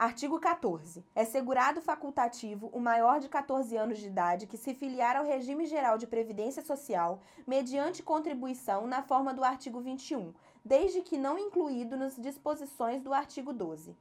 Artigo 14. É segurado facultativo o maior de 14 anos de idade que se filiar ao regime geral de previdência social mediante contribuição na forma do artigo 21, desde que não incluído nas disposições do artigo 12.